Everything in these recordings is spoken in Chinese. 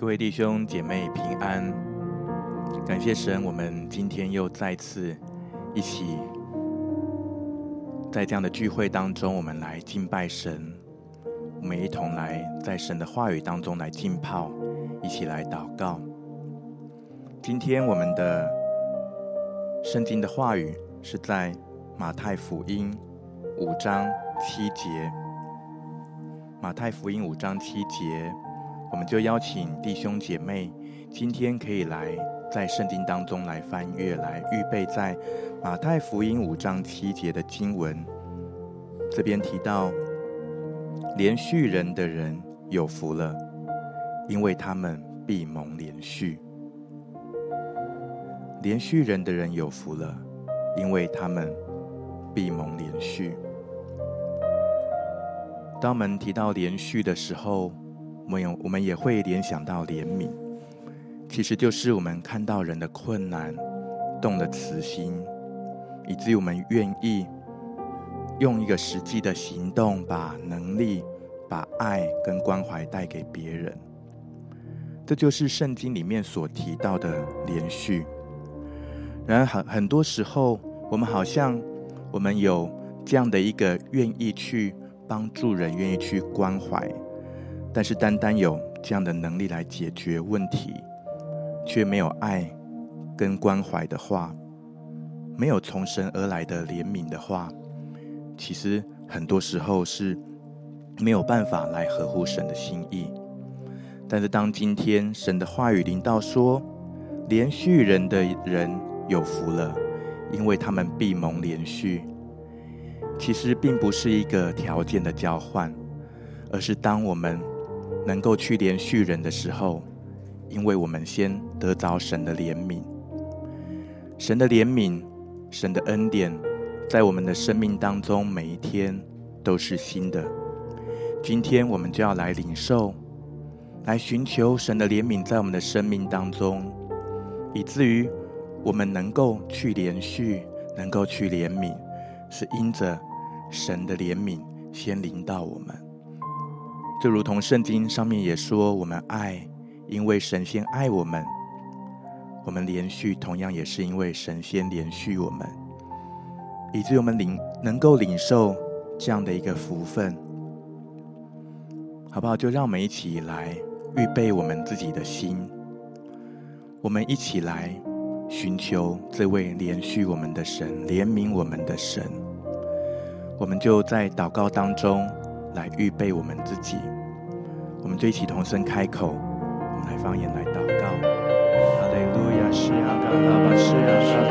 各位弟兄姐妹平安，感谢神，我们今天又再次一起在这样的聚会当中，我们来敬拜神，我们一同来在神的话语当中来浸泡，一起来祷告。今天我们的圣经的话语是在马太福音五章七节，马太福音五章七节。我们就邀请弟兄姐妹，今天可以来在圣经当中来翻阅，来预备在马太福音五章七节的经文。这边提到，连续人的人有福了，因为他们必蒙连续；连续人的人有福了，因为他们必蒙连续。当我们提到连续的时候，我们我们也会联想到怜悯，其实就是我们看到人的困难，动了慈心，以至于我们愿意用一个实际的行动，把能力、把爱跟关怀带给别人。这就是圣经里面所提到的连续。然而很很多时候，我们好像我们有这样的一个愿意去帮助人，愿意去关怀。但是，单单有这样的能力来解决问题，却没有爱跟关怀的话，没有从神而来的怜悯的话，其实很多时候是没有办法来合乎神的心意。但是，当今天神的话语临到说，怜恤人的人有福了，因为他们必蒙怜恤，其实并不是一个条件的交换，而是当我们。能够去怜恤人的时候，因为我们先得着神的怜悯，神的怜悯，神的恩典，在我们的生命当中，每一天都是新的。今天我们就要来领受，来寻求神的怜悯，在我们的生命当中，以至于我们能够去怜恤，能够去怜悯，是因着神的怜悯先临到我们。就如同圣经上面也说，我们爱，因为神仙爱我们；我们连续，同样也是因为神仙连续我们，以至于我们领能够领受这样的一个福分，好不好？就让我们一起来预备我们自己的心，我们一起来寻求这位连续我们的神、怜悯我们的神。我们就在祷告当中。来预备我们自己，我们就一起同声开口，我们来方言来祷告。哈利路亚，西呀嘎拉巴，西呀嘎拉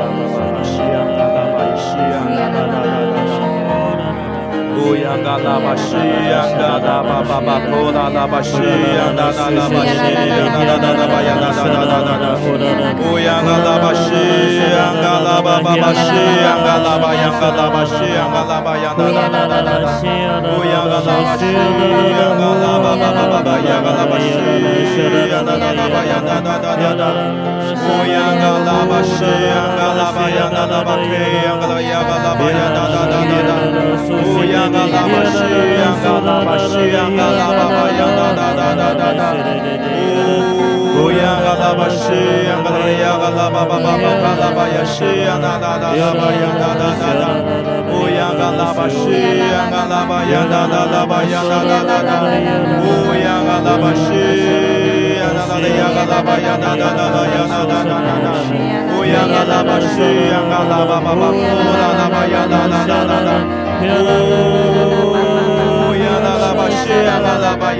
巴，西呀嘎拉巴，西呀嘎拉巴，乌呀嘎拉巴，西呀嘎拉巴，巴巴呼啦啦巴，西呀嘎拉巴，西呀嘎拉，拉拉拉拉，乌呀嘎拉巴，西呀嘎拉巴，巴西呀嘎拉，拉巴，西呀嘎拉巴，呀嘎拉拉拉拉，乌呀嘎。巴西呀嘎拉巴巴巴巴呀嘎拉巴西呀嘎拉巴西呀嘎拉巴呀嘎拉拉巴西呀嘎拉乌呀嘎拉巴西呀嘎拉巴巴巴巴呀嘎拉乌呀嘎拉巴西呀嘎拉巴西呀嘎拉巴巴呀嘎拉巴呀嘎拉乌呀嘎拉巴西呀嘎拉巴巴巴巴嘎拉巴呀西呀嘎拉巴呀嘎拉乌呀嘎拉巴西呀嘎拉巴呀嘎拉巴呀。呀啦啦啦啦，乌呀啦啦巴西，呀啦啦呀啦啦巴呀啦啦啦啦呀啦啦啦啦，乌呀啦啦巴西，呀啦啦巴巴巴，乌啦啦巴呀啦啦啦啦啦，乌呀啦啦巴西，呀啦啦巴呀啦啦啦啦，乌呀啦啦巴西，呀啦啦巴呀啦啦啦巴呀啦啦呀啦啦巴呀啦啦啦，乌呀啦啦巴西，呀啦啦巴巴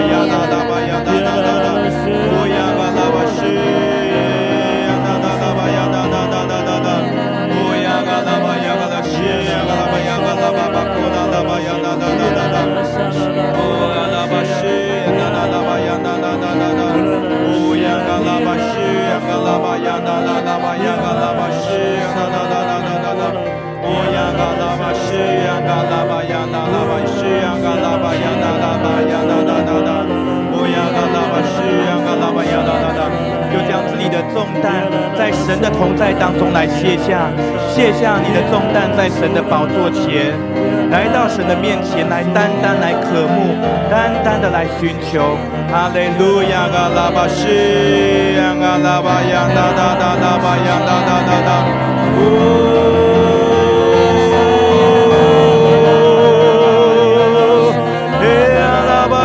呀同在当中来卸下，卸下你的重担，在神的宝座前，来到神的面前，来单单来渴慕，单单的来寻求。哈利路亚，阿拉巴西，阿拉巴呀，哒哒哒哒巴呀，哒哒哒哒，呜。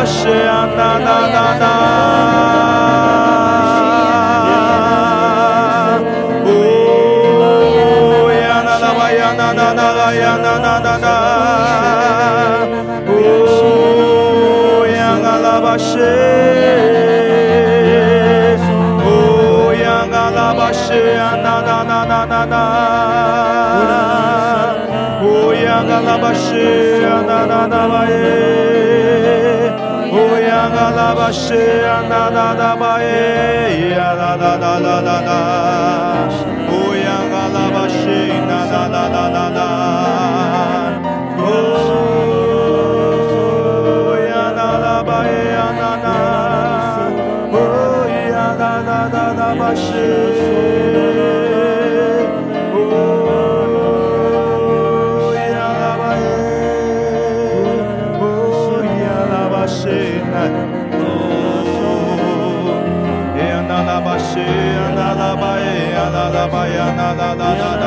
是啊，呐呐呐呐，阿拉巴是，哦呀，阿拉巴是啊，呐呐呐呐呐呐，哦呀，阿拉巴是啊，呐呐呐吧耶。啦啦吧西呀，啦啦巴呀，啦啦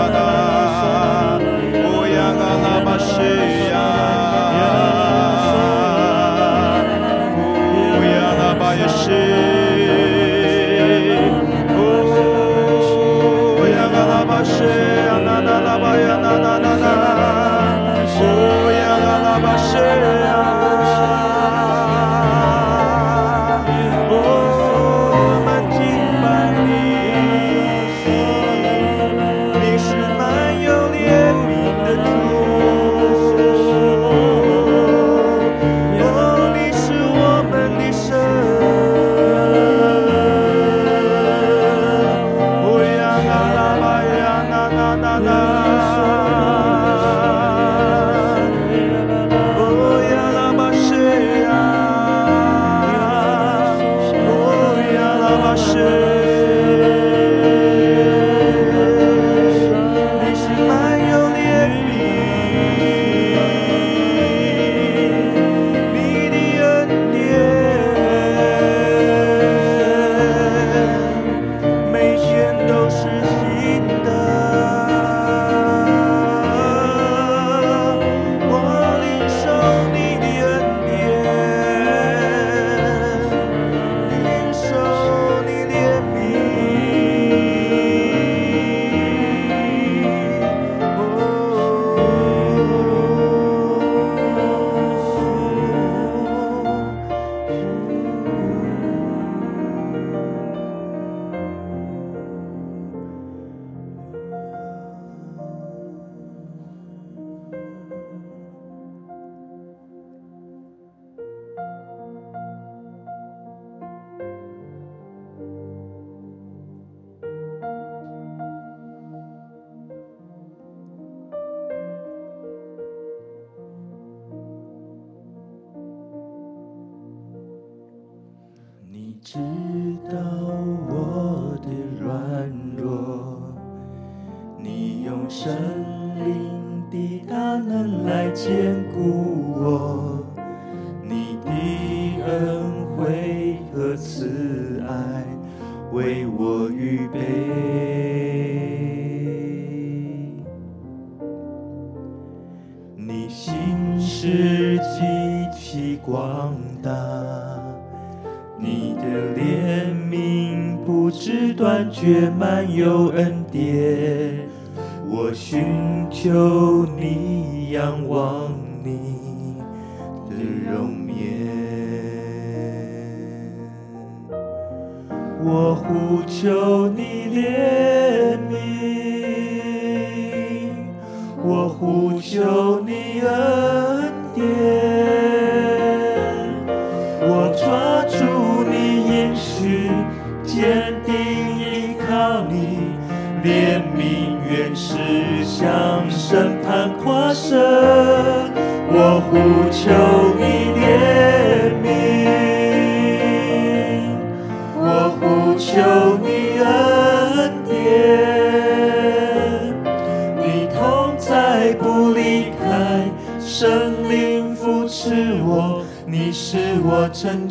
我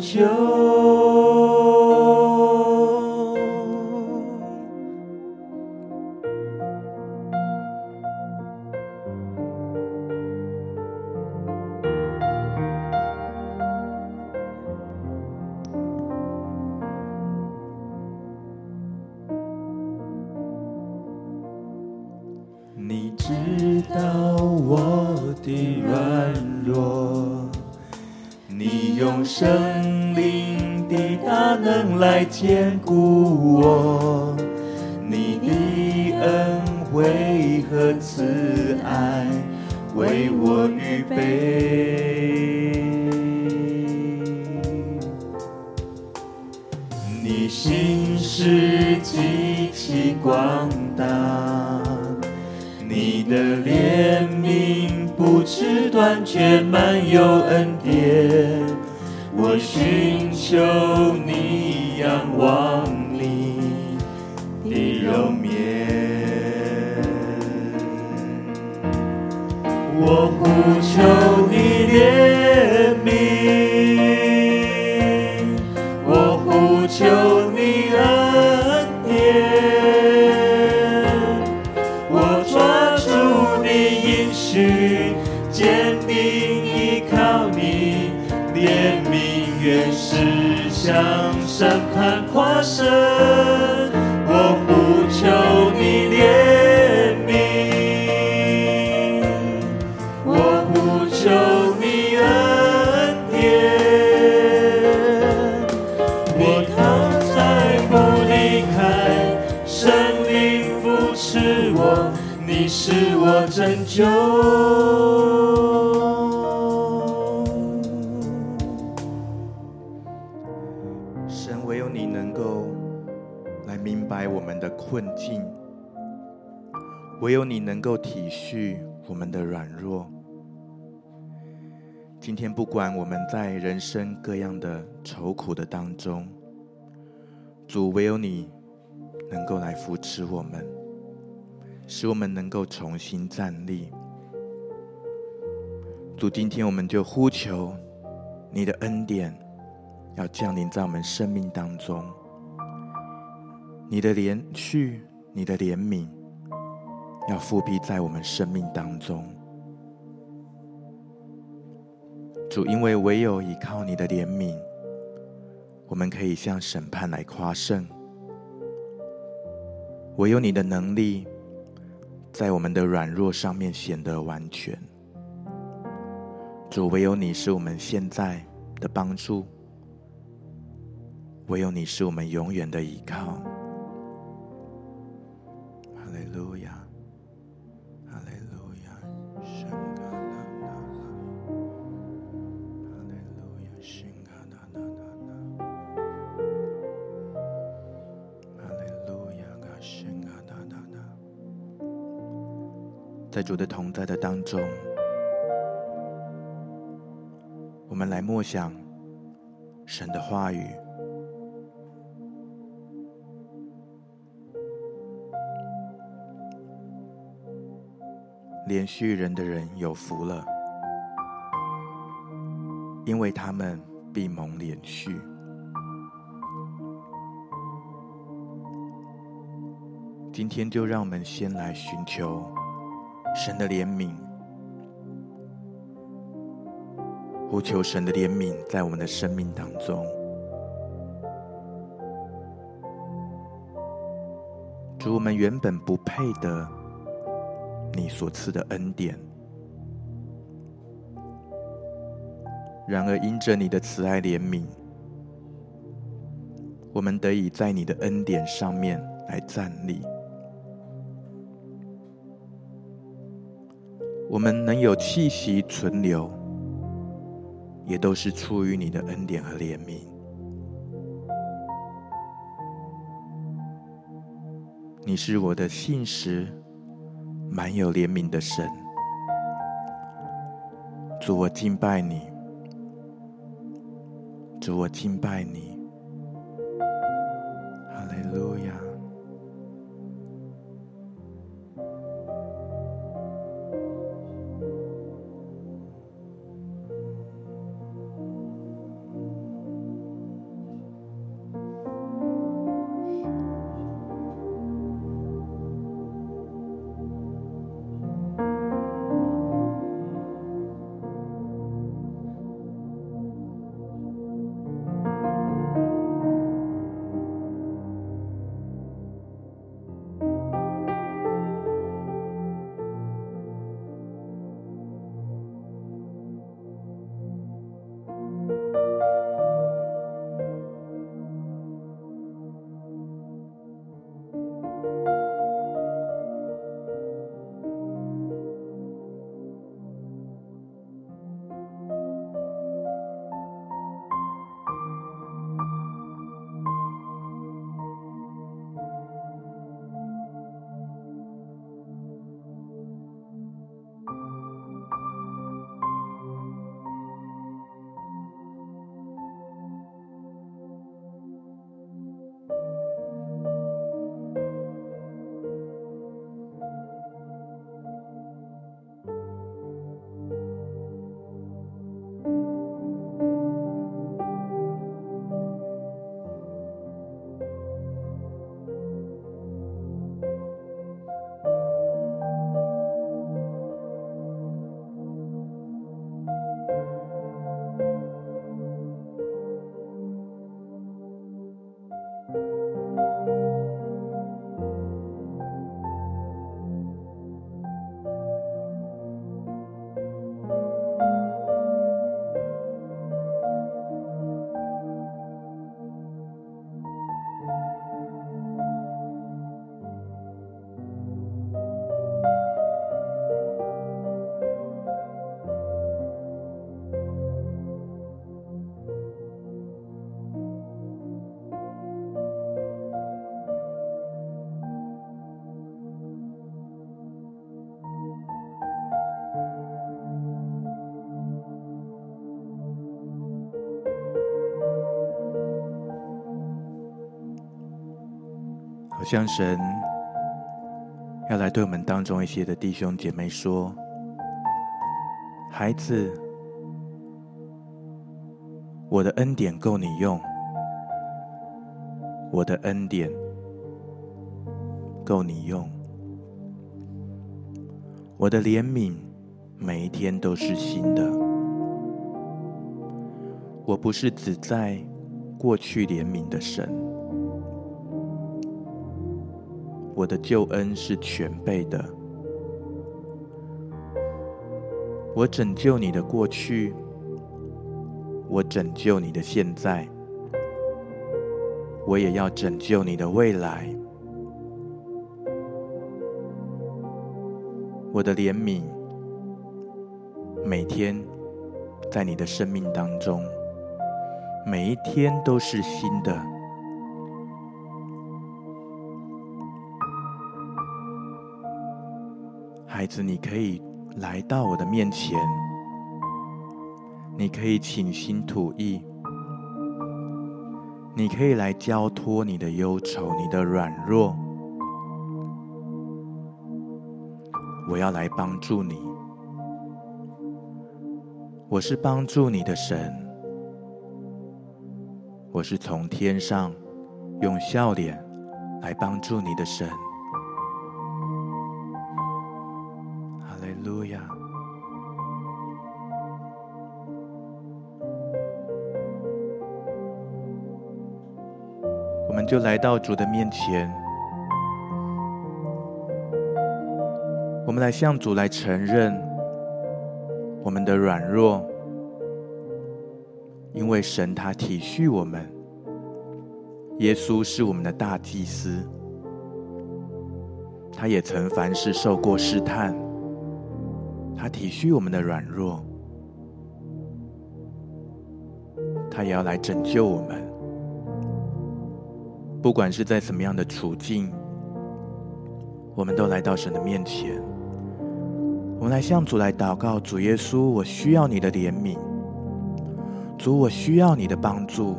是向。审判跨生，唯有你能够体恤我们的软弱。今天，不管我们在人生各样的愁苦的当中，主，唯有你能够来扶持我们，使我们能够重新站立。主，今天我们就呼求你的恩典，要降临在我们生命当中。你的怜恤，你的怜悯，要覆庇在我们生命当中。主，因为唯有依靠你的怜悯，我们可以向审判来夸胜；唯有你的能力，在我们的软弱上面显得完全。主，唯有你是我们现在的帮助，唯有你是我们永远的依靠。哈利路亚在主的同在的当中，我们来默想神的话语。怜恤人的人有福了，因为他们必蒙怜恤。今天就让我们先来寻求。神的怜悯，呼求神的怜悯在我们的生命当中。主，我们原本不配得你所赐的恩典，然而因着你的慈爱怜悯，我们得以在你的恩典上面来站立。我们能有气息存留，也都是出于你的恩典和怜悯。你是我的信实，满有怜悯的神。主，我敬拜你。主，我敬拜你。像神要来对我们当中一些的弟兄姐妹说：“孩子，我的恩典够你用，我的恩典够你用，我的怜悯每一天都是新的。我不是只在过去怜悯的神。”我的救恩是全备的，我拯救你的过去，我拯救你的现在，我也要拯救你的未来。我的怜悯每天在你的生命当中，每一天都是新的。孩子，你可以来到我的面前，你可以倾心吐意，你可以来交托你的忧愁、你的软弱，我要来帮助你。我是帮助你的神，我是从天上用笑脸来帮助你的神。就来到主的面前，我们来向主来承认我们的软弱，因为神他体恤我们，耶稣是我们的大祭司，他也曾凡事受过试探，他体恤我们的软弱，他也要来拯救我们。不管是在什么样的处境，我们都来到神的面前，我们来向主来祷告：主耶稣，我需要你的怜悯；主，我需要你的帮助。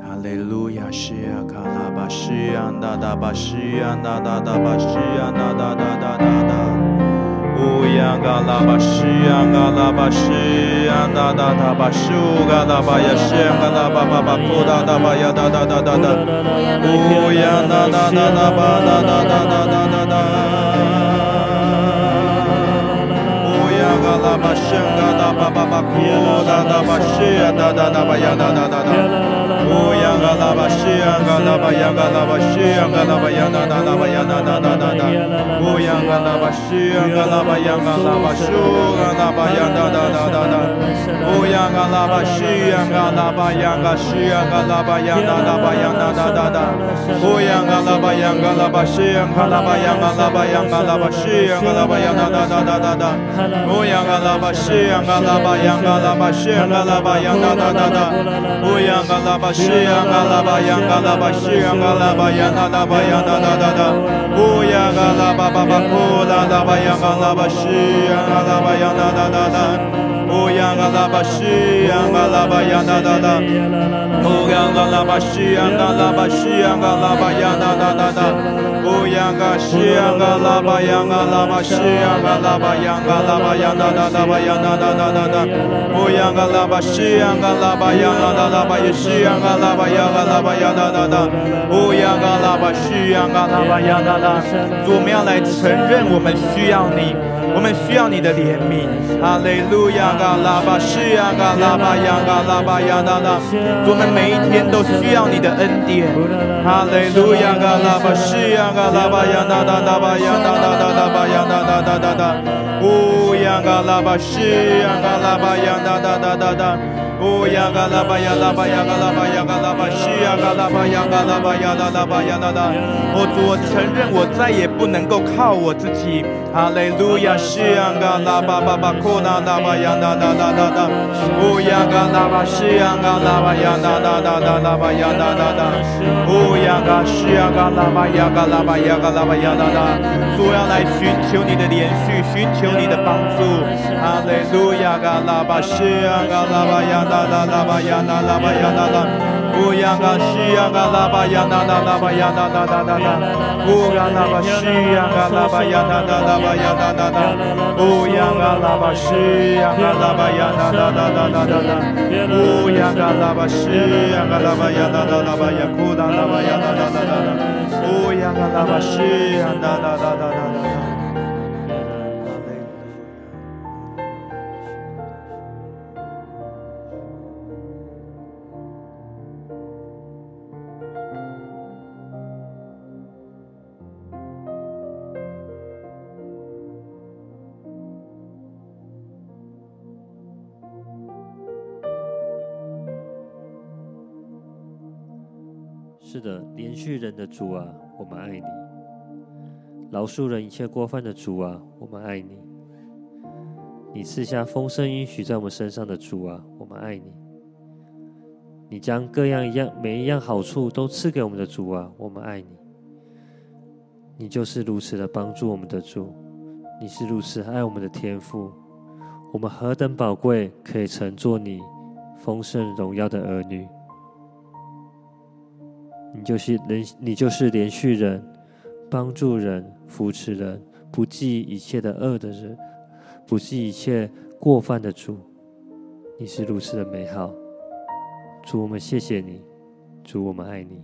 哈利路亚！西呀卡拉巴西呀哒哒巴西呀哒哒哒巴西呀哒哒哒哒哒哒。乌央嘎拉巴西央嘎拉巴西央哒哒哒巴苏嘎拉巴呀西央嘎拉巴巴巴布哒哒巴呀哒哒哒哒哒。乌央哒哒哒哒巴哒哒哒哒哒哒哒。乌央嘎拉巴西央嘎拉巴巴巴布哒哒巴西呀哒哒哒巴呀哒哒哒哒。乌央嘎拉巴西央嘎拉巴央嘎拉巴西央嘎拉巴呀哒哒哒巴呀哒哒哒哒哒。乌央嘎拉巴西央嘎拉巴央嘎拉巴苏嘎拉巴呀哒哒哒哒哒。乌央嘎拉巴西央嘎拉巴央嘎西央嘎拉巴呀哒哒巴呀哒哒哒哒。乌央嘎拉巴央嘎拉巴西央嘎拉巴央嘎拉巴央嘎拉巴西央嘎拉巴呀哒哒哒哒哒哒。乌央嘎拉巴西央嘎拉巴央嘎拉巴西央嘎拉巴呀哒哒哒哒。乌央嘎拉巴。西呀嘎拉巴呀嘎拉巴西呀嘎拉巴呀嘎拉巴呀哒哒哒哒，乌呀嘎拉巴巴巴库拉拉巴呀嘎拉巴西呀嘎拉巴呀哒哒哒哒，乌呀嘎拉巴西呀嘎拉巴呀哒哒哒，乌呀嘎拉巴西呀嘎拉巴西呀嘎拉巴呀哒哒哒哒。乌央嘎西央嘎拉巴央嘎拉巴西央嘎拉巴央嘎拉巴央哒哒哒巴央哒哒哒哒哒。乌央嘎拉巴西央嘎拉巴央哒哒哒巴耶西央嘎拉巴央嘎拉巴央哒哒哒。乌央嘎拉巴西央嘎拉巴央哒哒。主，我们要来承认我们需要你，我们需要你的怜悯。哈利路亚嘎拉巴是呀嘎拉巴呀嘎拉巴央哒哒。我们每一天都需要你的恩典。哈利路亚嘎拉巴是呀。嘎拉巴呀哒哒哒巴呀哒哒哒哒巴呀哒哒哒哒哒，乌央嘎拉巴是呀嘎拉巴呀哒哒哒哒哒，乌央嘎拉巴呀拉巴呀嘎拉巴呀嘎拉巴西呀嘎拉巴呀嘎拉巴呀哒哒巴呀哒哒。我主，我承认我再也不能够靠我自己。哈利路亚，西央嘎拉巴巴巴库那拉巴呀哒哒哒哒哒，乌央嘎拉巴西央嘎拉巴呀哒哒哒哒巴呀哒哒哒，乌央嘎西央嘎拉巴呀嘎拉。巴呀嘎拉巴呀哒哒，主要来寻求你的怜恤，寻求你的帮助。哈利路亚，嘎拉巴西呀，嘎拉巴呀哒哒，拉巴呀哒，拉巴呀哒哒。乌央嘎西央嘎拉巴央那那拉巴央那那那那那，乌央拉巴西央嘎拉巴央那那拉巴央那那那，乌央嘎拉巴西央嘎拉巴央那那那那那那，乌央嘎拉巴西央嘎拉巴央那那拉巴央库那拉巴央那那那那，乌央嘎拉巴西央那那那那那那。是的，怜恤人的主啊，我们爱你；饶恕人一切过犯的主啊，我们爱你。你赐下丰盛应许在我们身上的主啊，我们爱你。你将各样一样每一样好处都赐给我们的主啊，我们爱你。你就是如此的帮助我们的主，你是如此爱我们的天父，我们何等宝贵，可以乘坐你丰盛荣耀的儿女。你就是连，你就是连续人、帮助人、扶持人、不计一切的恶的人，不计一切过犯的主。你是如此的美好，主，我们谢谢你，主，我们爱你。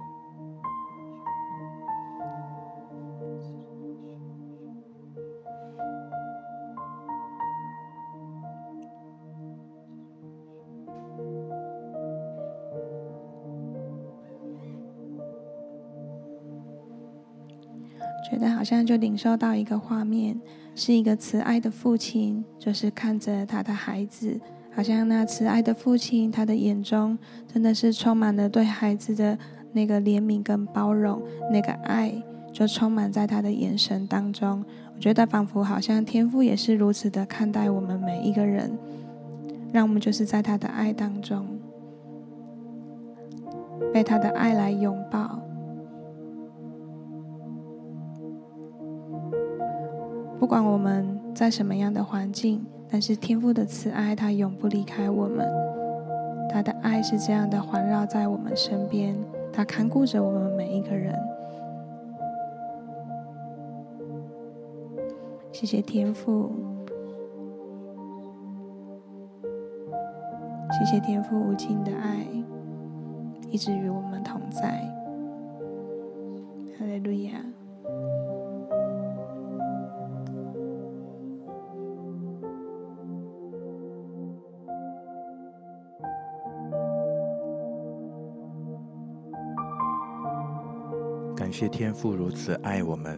觉得好像就领受到一个画面，是一个慈爱的父亲，就是看着他的孩子，好像那慈爱的父亲，他的眼中真的是充满了对孩子的那个怜悯跟包容，那个爱就充满在他的眼神当中。我觉得仿佛好像天父也是如此的看待我们每一个人，让我们就是在他的爱当中，被他的爱来拥抱。不管我们在什么样的环境，但是天父的慈爱，他永不离开我们。他的爱是这样的环绕在我们身边，他看顾着我们每一个人。谢谢天父，谢谢天父无尽的爱，一直与我们同在。哈利路亚。谢天父如此爱我们，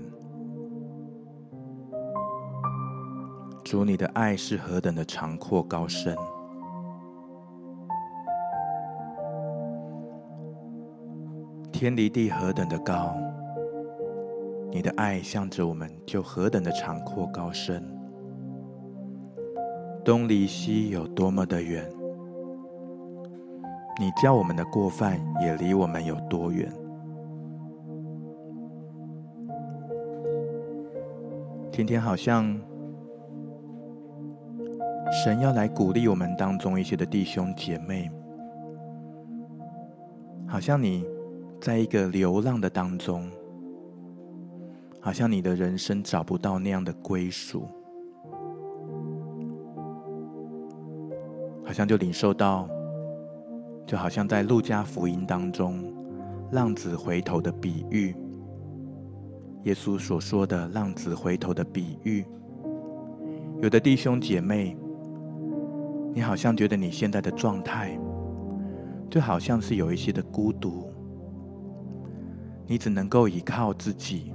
主，你的爱是何等的长阔高深，天离地何等的高，你的爱向着我们就何等的长阔高深，东离西有多么的远，你叫我们的过犯也离我们有多远。天天好像神要来鼓励我们当中一些的弟兄姐妹，好像你在一个流浪的当中，好像你的人生找不到那样的归属，好像就领受到，就好像在路加福音当中浪子回头的比喻。耶稣所说的浪子回头的比喻，有的弟兄姐妹，你好像觉得你现在的状态，就好像是有一些的孤独，你只能够依靠自己，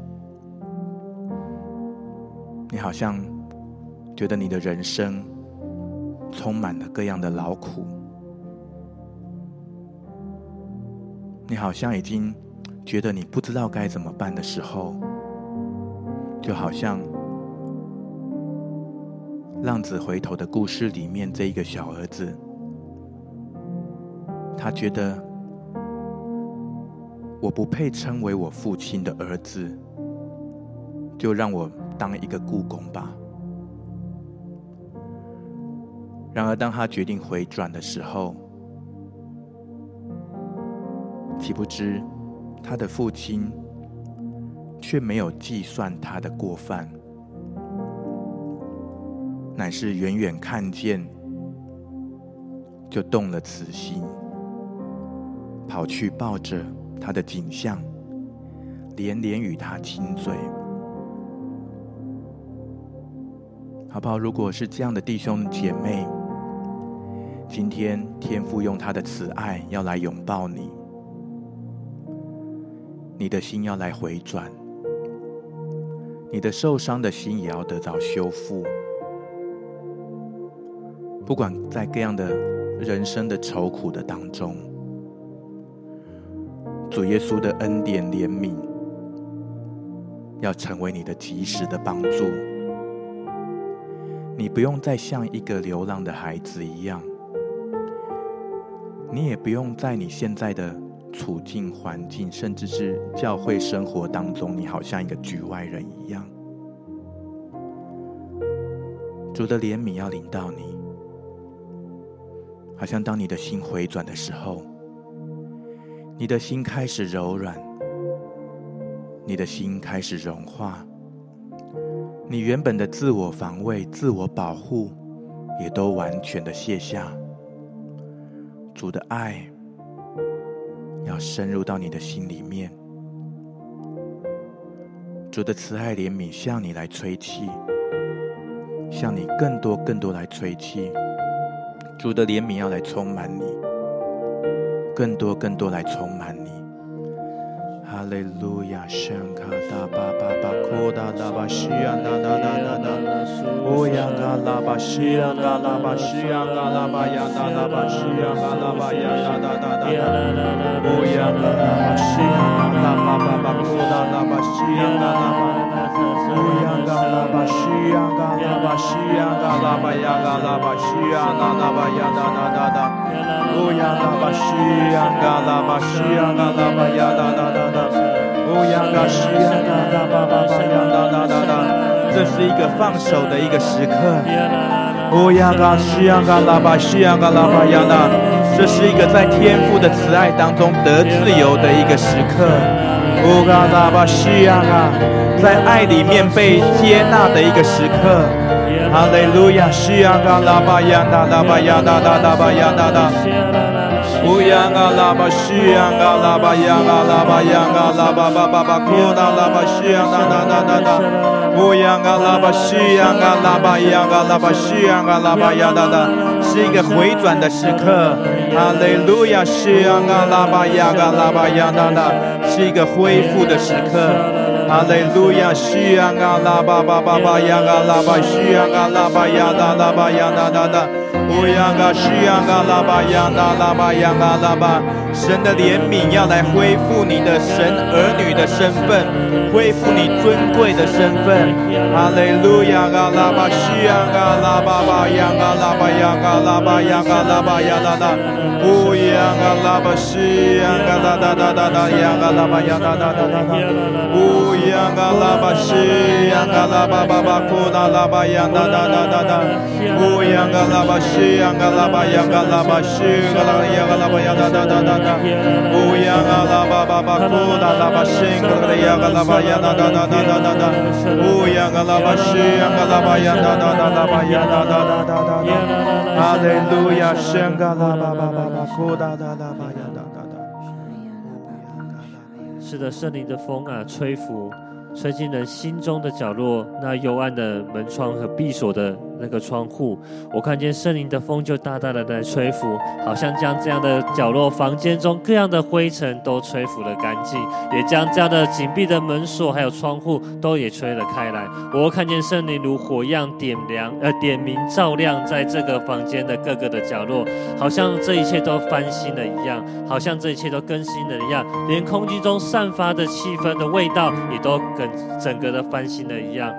你好像觉得你的人生充满了各样的劳苦，你好像已经觉得你不知道该怎么办的时候。就好像浪子回头的故事里面，这一个小儿子，他觉得我不配称为我父亲的儿子，就让我当一个雇工吧。然而，当他决定回转的时候，岂不知他的父亲却没有计算他的过犯，乃是远远看见就动了慈心，跑去抱着他的颈项，连连与他亲嘴。好不好？如果是这样的弟兄姐妹，今天天父用他的慈爱要来拥抱你，你的心要来回转，你的受伤的心也要得到修复。不管在各样的人生的愁苦的当中，主耶稣的恩典怜悯，要成为你的及时的帮助。你不用再像一个流浪的孩子一样，你也不用在你现在的处境环境，甚至是教会生活当中，你好像一个局外人一样。主的怜悯要临到你，好像当你的心回转的时候，你的心开始柔软，你的心开始融化。你原本的自我防卫、自我保护，也都完全的卸下。主的爱要深入到你的心里面，主的慈爱怜悯向你来吹气，向你更多更多来吹气。主的怜悯要来充满你，更多更多来充满你。哈利路亚，圣卡达巴巴巴库达达巴西亚达达达达达，乌央嘎拉巴西央嘎拉巴西央嘎拉巴央达达巴西央嘎拉巴央达达达达，乌央嘎拉巴西央嘎拉巴巴巴库达拉巴西央嘎拉巴，乌央嘎拉巴西央嘎拉巴西央嘎拉巴央嘎拉巴西央嘎拉巴央达达达达，乌央嘎巴西央嘎拉巴西央嘎拉巴央达达达达。乌央嘎西央嘎拉巴巴巴央哒哒哒哒，这是一个放手的一个时刻。乌央嘎西央嘎拉巴西央嘎拉巴央哒，这是一个在天父的慈爱当中得自由的一个时刻。乌嘎拉巴西央嘎，在爱里面被接纳的一个时刻。哈利路亚，西央嘎拉巴央哒拉巴央哒哒拉巴央哒哒。乌央嘎拉巴西央嘎拉巴央嘎拉巴央嘎拉巴巴巴巴库达拉巴西央哒哒哒哒哒，乌央嘎拉巴西央嘎拉巴央嘎拉巴西央嘎拉巴央哒哒，是一个回转的时刻。哈利路亚，西央嘎拉巴央嘎拉巴央哒哒，是一个恢复的时刻。哈利路亚，西央嘎拉巴巴巴巴央嘎拉巴西央嘎拉巴央嘎拉巴央哒哒哒。乌央嘎西央嘎拉巴央嘎拉巴央嘎拉巴，神的怜悯要来恢复你的神儿女的身份，恢复你尊贵的身份。哈利路亚，嘎拉巴西央嘎拉巴巴央嘎拉巴央嘎拉巴央嘎拉巴央哒哒。乌央嘎拉巴西央嘎哒哒哒哒哒央嘎拉巴央哒哒哒哒哒。乌央嘎拉巴西央嘎拉巴巴巴库达拉巴央哒哒哒哒哒。乌央嘎拉巴西。西央嘎拉巴央嘎拉巴西嘎拉央嘎拉巴央哒哒哒哒哒，乌央嘎拉巴巴巴库达拉巴西嘎拉央嘎拉巴央哒哒哒哒哒哒哒，乌央嘎拉巴西央嘎拉巴央哒哒哒拉巴央哒哒哒哒哒哒，哈利路亚，圣嘎拉巴巴巴巴库达拉巴央哒哒哒。是的，圣灵的风啊，吹拂，吹进人心中的角落，那幽暗的门窗和闭锁的。那个窗户，我看见圣灵的风就大大的在吹拂，好像将这样的角落、房间中各样的灰尘都吹拂了干净，也将这样的紧闭的门锁还有窗户都也吹了开来。我看见圣灵如火一样点亮，呃，点明照亮在这个房间的各个的角落，好像这一切都翻新了一样，好像这一切都更新了一样，连空气中散发的气氛的味道也都跟整个的翻新了一样。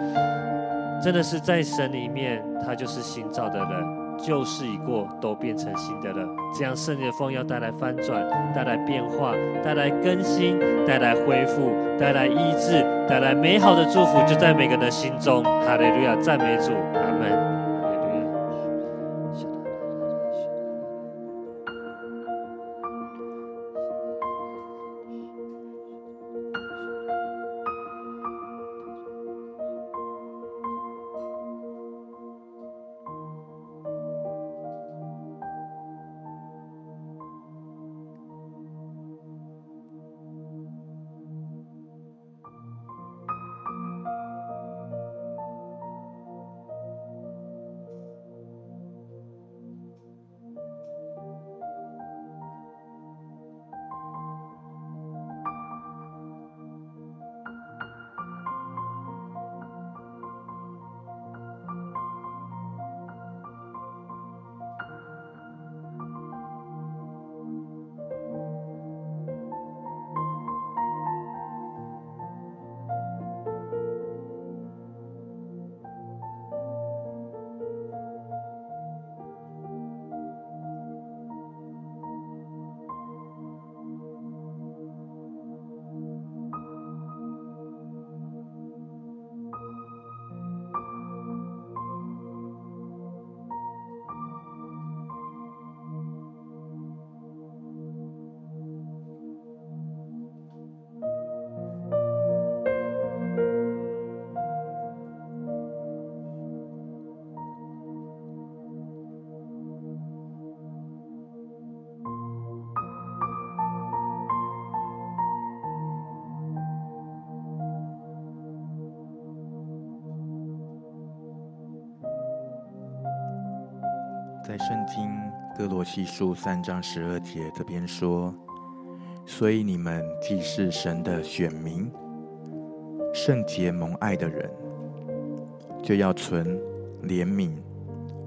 真的是在神里面，他就是新造的人，旧事已过，都变成新的了。这样圣灵的风要带来翻转，带来变化，带来更新，带来恢复，带来医治，带来美好的祝福，就在每个人的心中。哈利路亚，赞美主，阿门。圣经歌罗西书三章十二节这边说：“所以你们既是神的选民，圣洁蒙爱的人，就要存怜悯、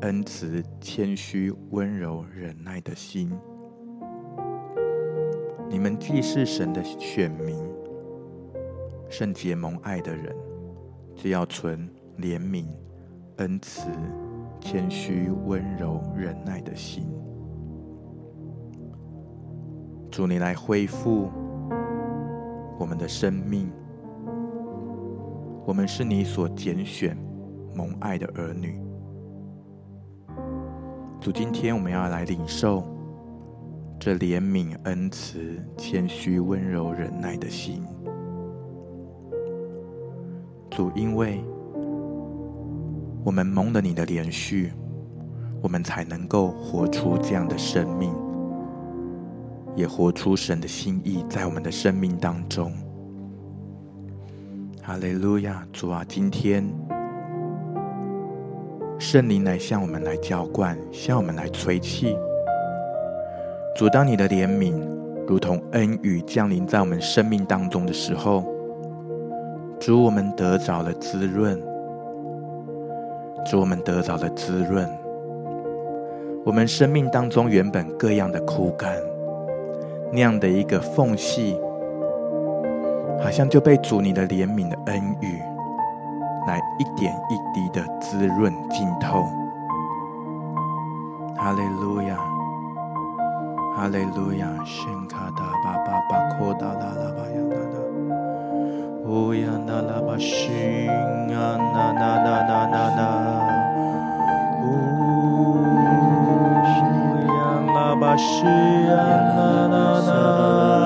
恩慈、谦虚、温柔、忍耐的心。你们既是神的选民，圣洁蒙爱的人，就要存怜悯、恩慈。”谦虚、温柔、忍耐的心，主，你来恢复我们的生命。我们是你所拣选、蒙爱的儿女。主，今天我们要来领受这怜悯、恩慈、谦虚、温柔、忍耐的心。主，因为。我们蒙了你的连续，我们才能够活出这样的生命，也活出神的心意在我们的生命当中。哈利路亚，主啊，今天圣灵来向我们来浇灌，向我们来吹气。主，当你的怜悯如同恩雨降临在我们生命当中的时候，主，我们得着了滋润。主，我们得着了滋润，我们生命当中原本各样的枯干，那样的一个缝隙，好像就被主你的怜悯的恩雨，来一点一滴的滋润浸透。哈利路亚，哈利路亚，圣卡达巴巴巴科达拉拉巴亚达达。乌呀那拉巴西啊那那那那那那，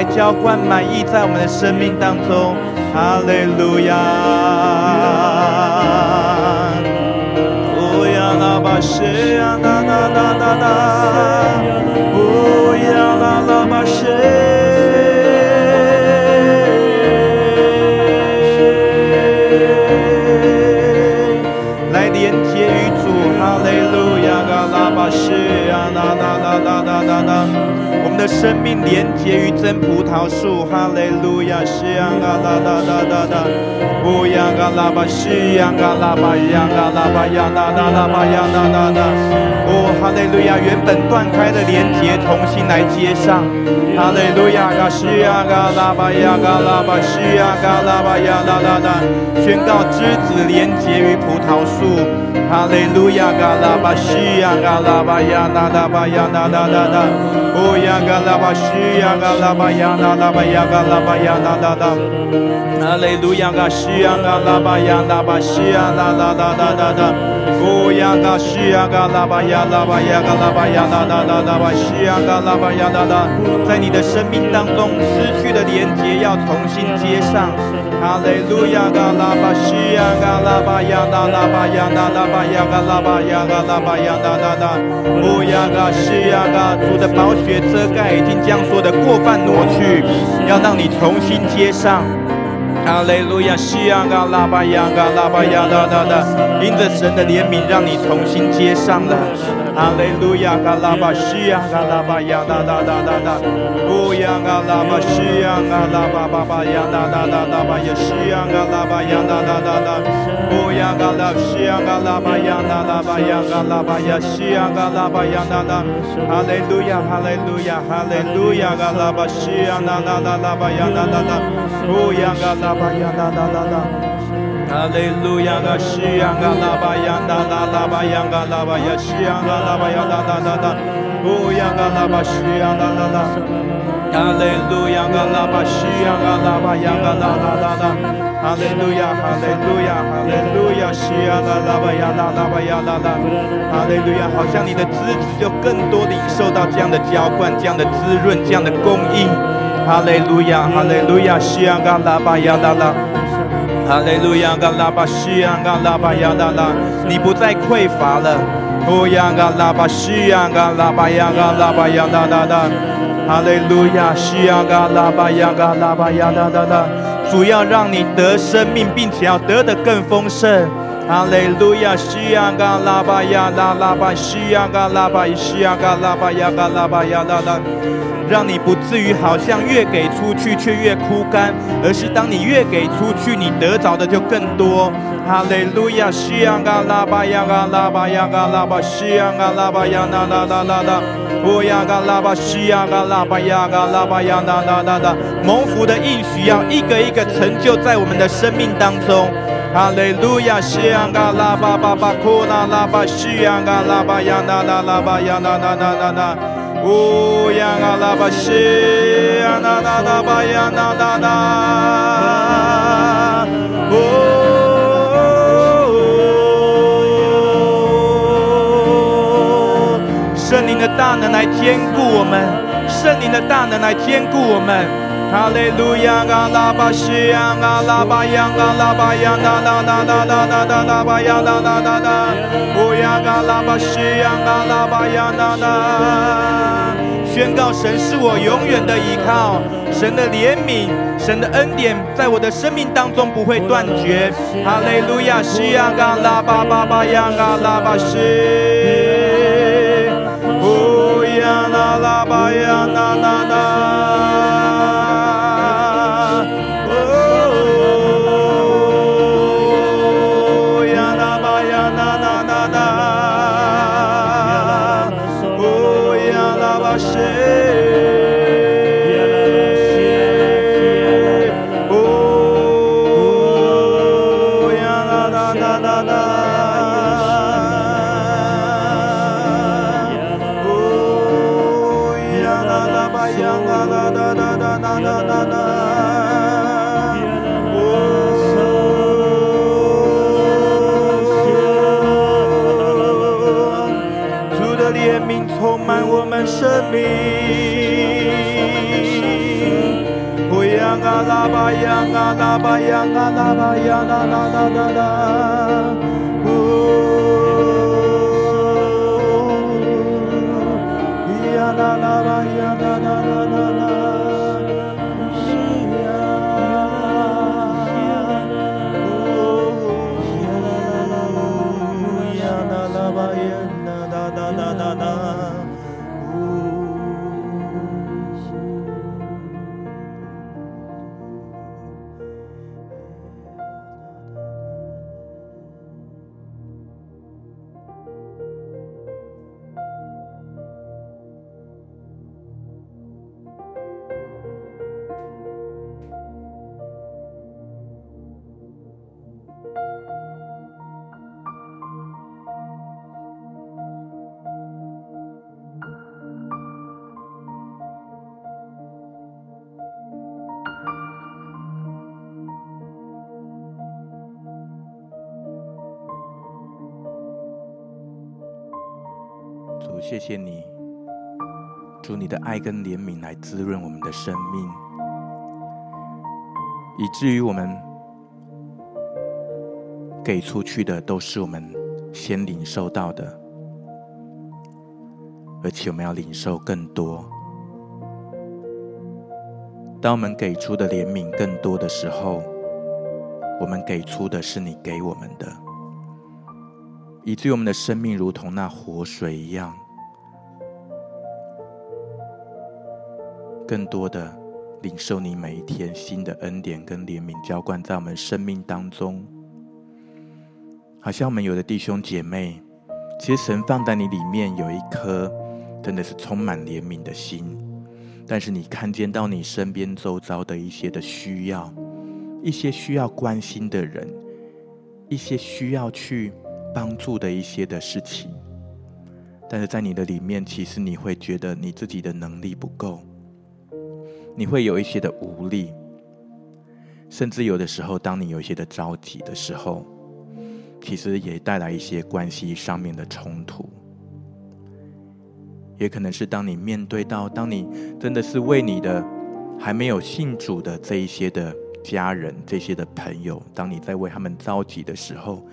来浇灌满意在我们的生命当中，哈利路亚！生命连接于真葡萄树，哈利路亚，西呀嘎啦啦啦啦啦，乌呀嘎啦吧，西呀嘎啦吧，呀嘎啦巴，呀啦啦啦巴，呀啦啦啦，哦，哈利路亚，原本断开的连接重新来接上，哈利路亚，嘎西呀嘎啦吧，呀嘎啦吧，西呀嘎啦吧，呀啦啦啦，宣告枝子连接于葡萄树，哈利路亚，嘎啦吧，西呀嘎啦吧，呀啦啦吧，呀啦啦啦啦。啦，乌呀。嘎拉巴西呀，嘎拉巴呀，拉拉巴呀，嘎拉巴呀，拉拉拉。哈利路亚，嘎西呀，嘎拉巴呀，拉巴西呀，拉拉拉拉拉拉。哦呀，嘎西呀，嘎拉巴呀，拉巴呀，嘎拉巴呀，拉拉拉拉巴西呀，嘎拉巴呀，拉拉。在你的生命当中失去的连结要重新接上。哈利路亚，嘎拉巴西呀，嘎拉巴呀，拉拉巴呀，拉拉巴呀，嘎拉巴呀，嘎拉巴呀，拉拉拉。哦呀，嘎西呀，嘎主的宝血遮盖。已经将所有的过犯挪去，要让你重新接上。哈利路亚，西呀嘎拉巴呀嘎拉巴呀哒哒哒，因着神的怜悯，让你重新接上了。哈利路亚，嘎拉巴西呀嘎拉巴呀哒哒哒哒哒，乌呀嘎拉巴西呀嘎拉巴巴巴呀哒哒哒哒巴呀西呀嘎拉巴呀哒哒哒哒，乌呀嘎拉西哈利路亚，哈利路亚，哈利路亚，嘎拉巴西呀哒哒哒哒巴呀哒哒哒，乌呀嘎拉。巴，亚，西呀嘎啦巴呀啦啦啦巴呀嘎啦巴呀西呀啦巴呀啦啦啦啦，乌呀嘎啦巴西呀啦啦啦，哈利路亚嘎啦巴西呀嘎啦巴亚嘎啦啦啦啦，哈利路亚哈利路亚哈利路亚西呀啦啦巴呀啦啦巴呀啦啦，哈利路亚，好像你的枝子就更多的受到这样的浇灌、这样的滋润、这样的供应。哈利路亚，哈利路亚，西呀嘎拉巴呀啦啦，哈利路亚嘎拉巴西呀嘎拉巴呀啦啦，你不再匮乏了。哦呀嘎拉巴西呀嘎拉巴呀嘎拉巴呀啦啦啦，哈利路亚，西呀嘎拉巴呀嘎拉巴呀啦啦啦，主要让你得生命，并且要得的更丰盛。哈利路亚，西呀嘎拉巴呀拉拉巴，西呀嘎拉巴，西呀嘎拉巴呀嘎拉巴呀拉拉。让你不至于好像越给出去却越枯干，而是当你越给出去，你得着的就更多。哈利路亚，西呀嘎拉巴呀嘎拉巴呀嘎拉巴，西呀嘎拉巴呀啦啦啦啦啦，哦呀嘎拉巴西呀嘎拉巴呀嘎拉巴呀啦啦啦啦，蒙福的应许要一个一个成就在我们的生命当中。哈利路亚，西呀嘎拉巴巴巴库拉拉巴西呀嘎拉巴呀啦啦啦巴呀啦啦啦啦啦。乌呀嘎拉巴西呀啦啦啦巴呀啦啦啦，哦，圣灵的大能来坚固我们，圣灵的大能来坚固我们。哈利路亚啊，拉巴西亚啊，拉巴亚啊，拉巴亚呐呐呐呐呐呐拉巴亚哒哒哒哒，乌亚啊，拉巴西亚啊，拉巴亚哒哒，宣告神是我永远的依靠，神的怜悯，神的恩典，在我的生命当中不会断绝。哈利路亚，西亚啊，拉巴巴巴亚啊，拉巴西，乌亚啦拉巴亚呐呐呐。呼呀啊啦巴呀啊啦巴呀啊啦巴呀爱跟怜悯来滋润我们的生命，以至于我们给出去的都是我们先领受到的，而且我们要领受更多。当我们给出的怜悯更多的时候，我们给出的是你给我们的。以至于我们的生命如同那活水一样，更多的领受你每一天新的恩典跟怜悯浇灌在我们生命当中。好像我们有的弟兄姐妹，其实神放在你里面有一颗真的是充满怜悯的心，但是你看见到你身边周遭的一些的需要，一些需要关心的人，一些需要去。帮助的一些的事情，但是在你的里面，其实你会觉得你自己的能力不够，你会有一些的无力，甚至有的时候，当你有一些的着急的时候，其实也带来一些关系上面的冲突，也可能是当你面对到，当你真的是为你的还没有信主的这一些的家人、这些的朋友，当你在为他们着急的时候。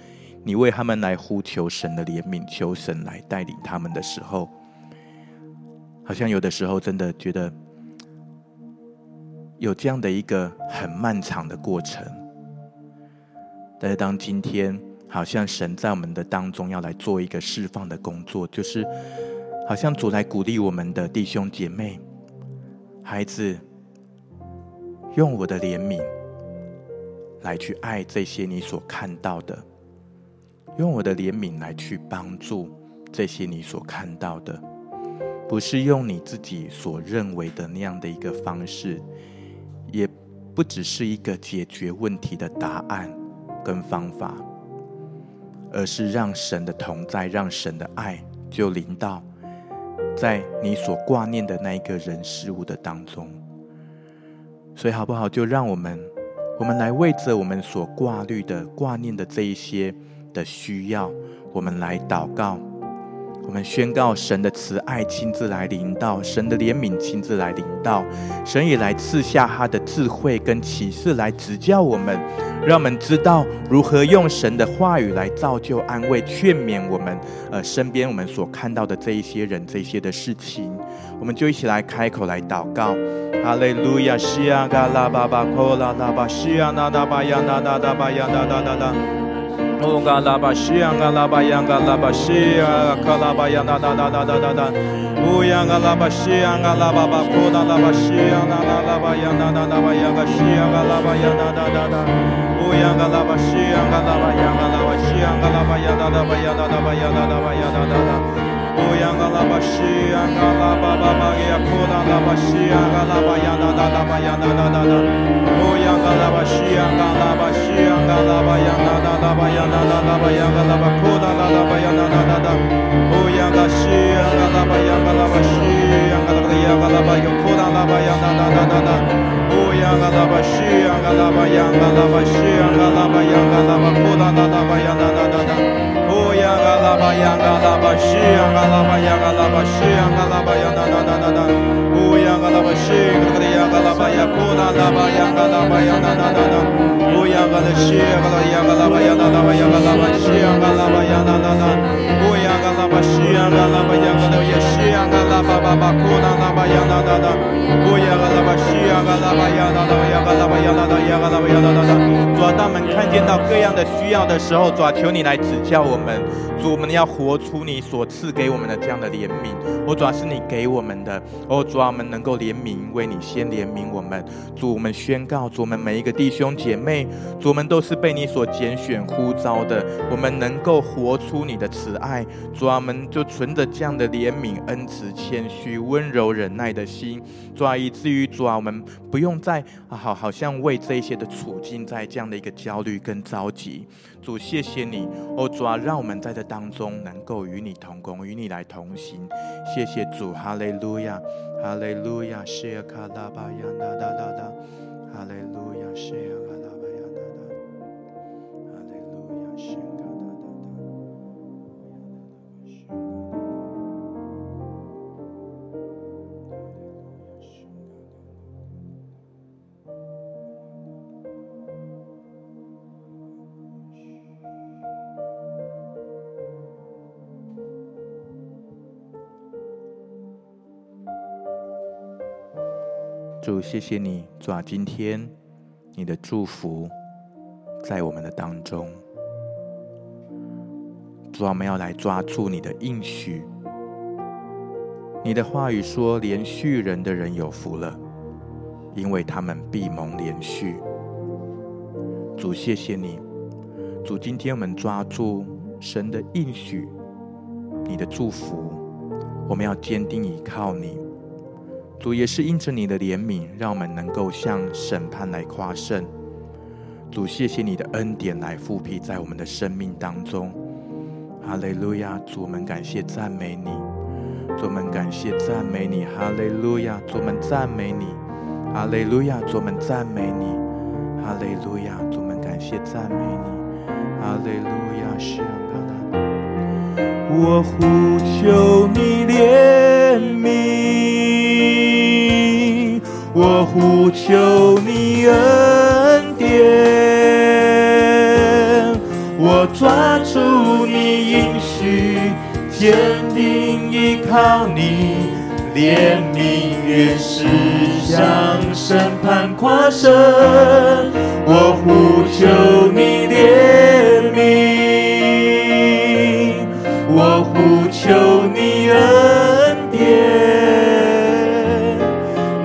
你为他们来呼求神的怜悯，求神来带领他们的时候，好像有的时候真的觉得有这样的一个很漫长的过程。但是当今天好像神在我们的当中要来做一个释放的工作，就是好像主来鼓励我们的弟兄姐妹、孩子，用我的怜悯来去爱这些你所看到的。用我的怜悯来去帮助这些你所看到的，不是用你自己所认为的那样的一个方式，也不只是一个解决问题的答案跟方法，而是让神的同在，让神的爱就临到在你所挂念的那一个人事物的当中。所以好不好？就让我们，我们来为着我们所挂虑的、挂念的这一些。的需要，我们来祷告，我们宣告神的慈爱亲自来临到，神的怜悯亲自来临到，神也来赐下他的智慧跟启示来指教我们，让我们知道如何用神的话语来造就、安慰、劝勉我们。呃，身边我们所看到的这一些人、这些的事情，我们就一起来开口来祷告。哈利路亚，西亚嘎拉巴巴科拉拉巴西亚那达巴亚那达达巴亚那达达达。哦，嘎拉巴西呀，嘎拉巴呀，嘎拉巴西呀，卡拉巴呀，哒哒哒哒哒哒哒。哦呀，嘎拉巴西呀，嘎拉巴巴，库拉拉巴西呀，那拉拉巴呀，哒哒哒巴呀，嘎西呀，嘎拉巴呀，哒哒哒哒。哦呀，嘎拉巴西呀，嘎拉巴呀啦啦吧呀啦啦吧西呀啦啦吧呀啦啦吧西呀啦啦吧呀啦啦啦啦啦，哦呀啦啦吧西啦啦主啊，当我们看见到各样的需要的时候，主啊，求你来指教我们。主，我们要活出你所赐给我们的这样的怜悯。哦，主啊，是你给我们的。哦，主啊，我们能够怜悯，为你先怜悯我们。主，我们宣告，主，我们每一个弟兄姐妹，主，我们都是被你所拣选呼召。的，我们能够活出你的慈爱，主啊，我们就存着这样的怜悯、恩慈、谦虚、温柔、忍耐的心，主啊，以至于主啊，我们不用再好，好像为这些的处境在这样的一个焦虑跟着急。主，谢谢你，哦，主啊，让我们在这当中能够与你同工，与你来同行。谢谢主，哈利路亚，哈利路亚，谢卡拉巴亚那哒哒哒，哈利路亚，谢。主，谢谢你，主啊，今天你的祝福在我们的当中。主啊，我们要来抓住你的应许。你的话语说：“连续人的人有福了，因为他们必蒙连续。”主，谢谢你，主，今天我们抓住神的应许，你的祝福，我们要坚定依靠你。主也是因着你的怜悯，让我们能够向审判来夸胜。主，谢谢你的恩典来覆庇在我们的生命当中。哈利路亚！主，我们感谢赞美你。主，我们感谢赞美你。哈利路亚！主，我们赞美你。哈利路亚！主，我们赞美你。哈利路亚！主，我们感谢赞美你。哈利路亚！我呼求你怜悯。我呼求你恩典，抓住你应许，坚定依靠你，怜悯原是向审判夸胜。我呼求你怜悯，我呼求你恩典。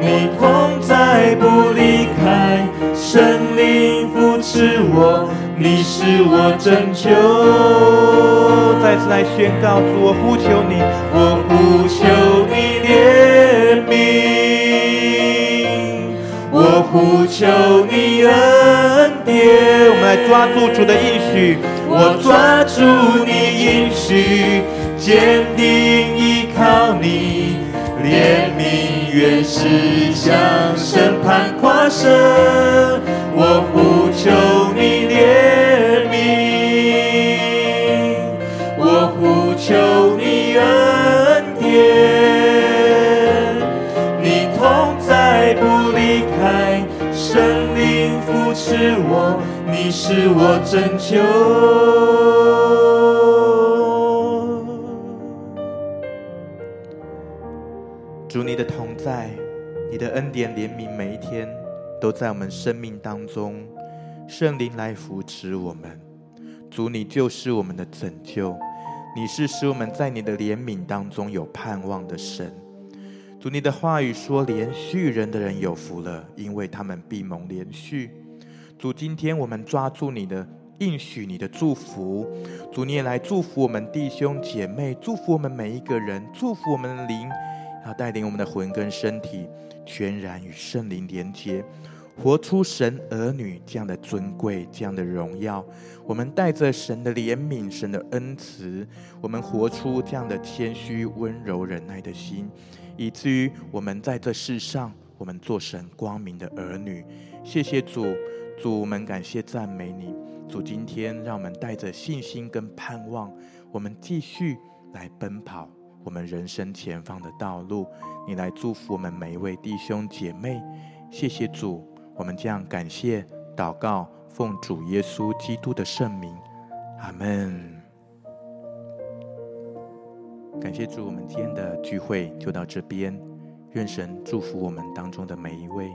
你同在不离开，神灵扶持我，你是我拯救。再次来宣告，主，我呼求你，我呼求你怜悯，我呼求你恩典。我们来抓住主的应许，我抓住你应许，坚定依靠你，怜悯愿是将审判跨身，我呼求你怜悯，我呼求你恩典，你同在不离开，神灵扶持我，你是我拯救。主你的同在，你的恩典怜悯，每一天都在我们生命当中。圣灵来扶持我们，主你就是我们的拯救，你是使我们在你的怜悯当中有盼望的神。主你的话语说，连续人的人有福了，因为他们必蒙连续。主，今天我们抓住你的应许，你的祝福，主你也来祝福我们弟兄姐妹，祝福我们每一个人，祝福我们的灵。他带领我们的魂跟身体全然与圣灵连接，活出神儿女这样的尊贵、这样的荣耀。我们带着神的怜悯、神的恩慈，我们活出这样的谦虚、温柔、忍耐的心，以至于我们在这世上，我们做神光明的儿女。谢谢主，主我们感谢赞美你。主今天让我们带着信心跟盼望，我们继续来奔跑。我们人生前方的道路，你来祝福我们每一位弟兄姐妹。谢谢主，我们将感谢祷告，奉主耶稣基督的圣名，阿门。感谢主，我们今天的聚会就到这边。愿神祝福我们当中的每一位。